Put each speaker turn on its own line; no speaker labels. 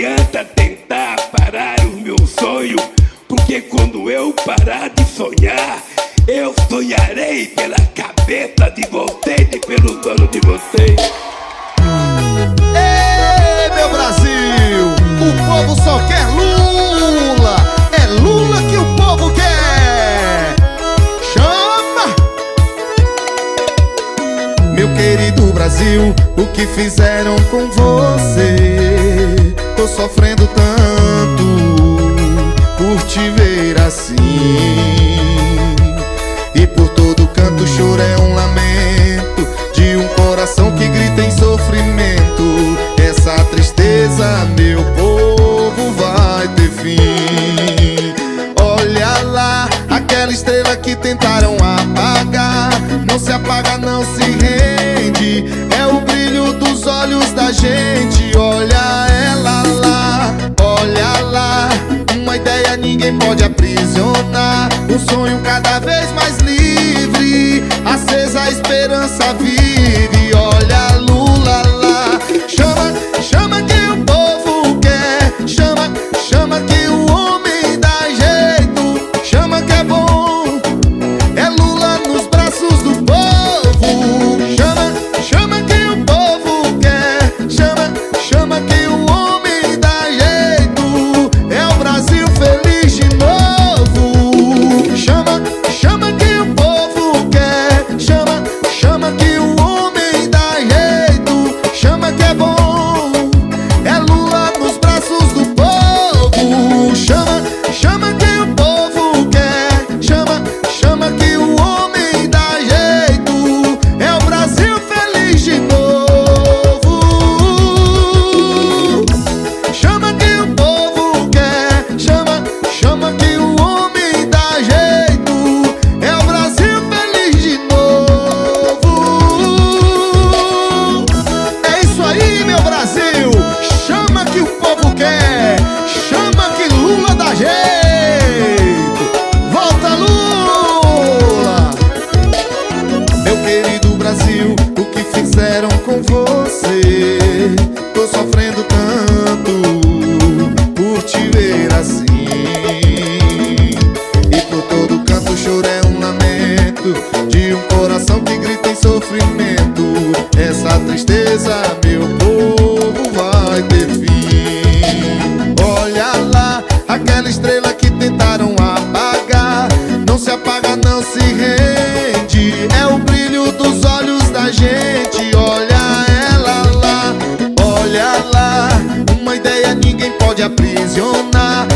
adianta tentar parar o meu sonho, porque quando eu parar de sonhar, eu sonharei pela cabeça de vocês e pelo dono de vocês.
Ei, meu Brasil! O povo só quer Lula! É Lula que o povo quer! Chama! Meu querido Brasil, o que fizeram com você? Tô sofrendo tanto por te ver assim. E por todo canto choro é um lamento de um coração que grita em sofrimento. Essa tristeza, meu povo, vai ter fim. Olha lá, aquela estrela que tentaram apagar. Não se apaga, não se rende. É o brilho dos olhos da gente. Olha ninguém pode aprisionar. Um sonho cada vez mais livre. Acesa a esperança vive. dor é um lamento De um coração que grita em sofrimento. Essa tristeza, meu povo, vai ter fim. Olha lá, aquela estrela que tentaram apagar. Não se apaga, não se rende. É o brilho dos olhos da gente. Olha ela lá, olha lá. Uma ideia ninguém pode aprisionar.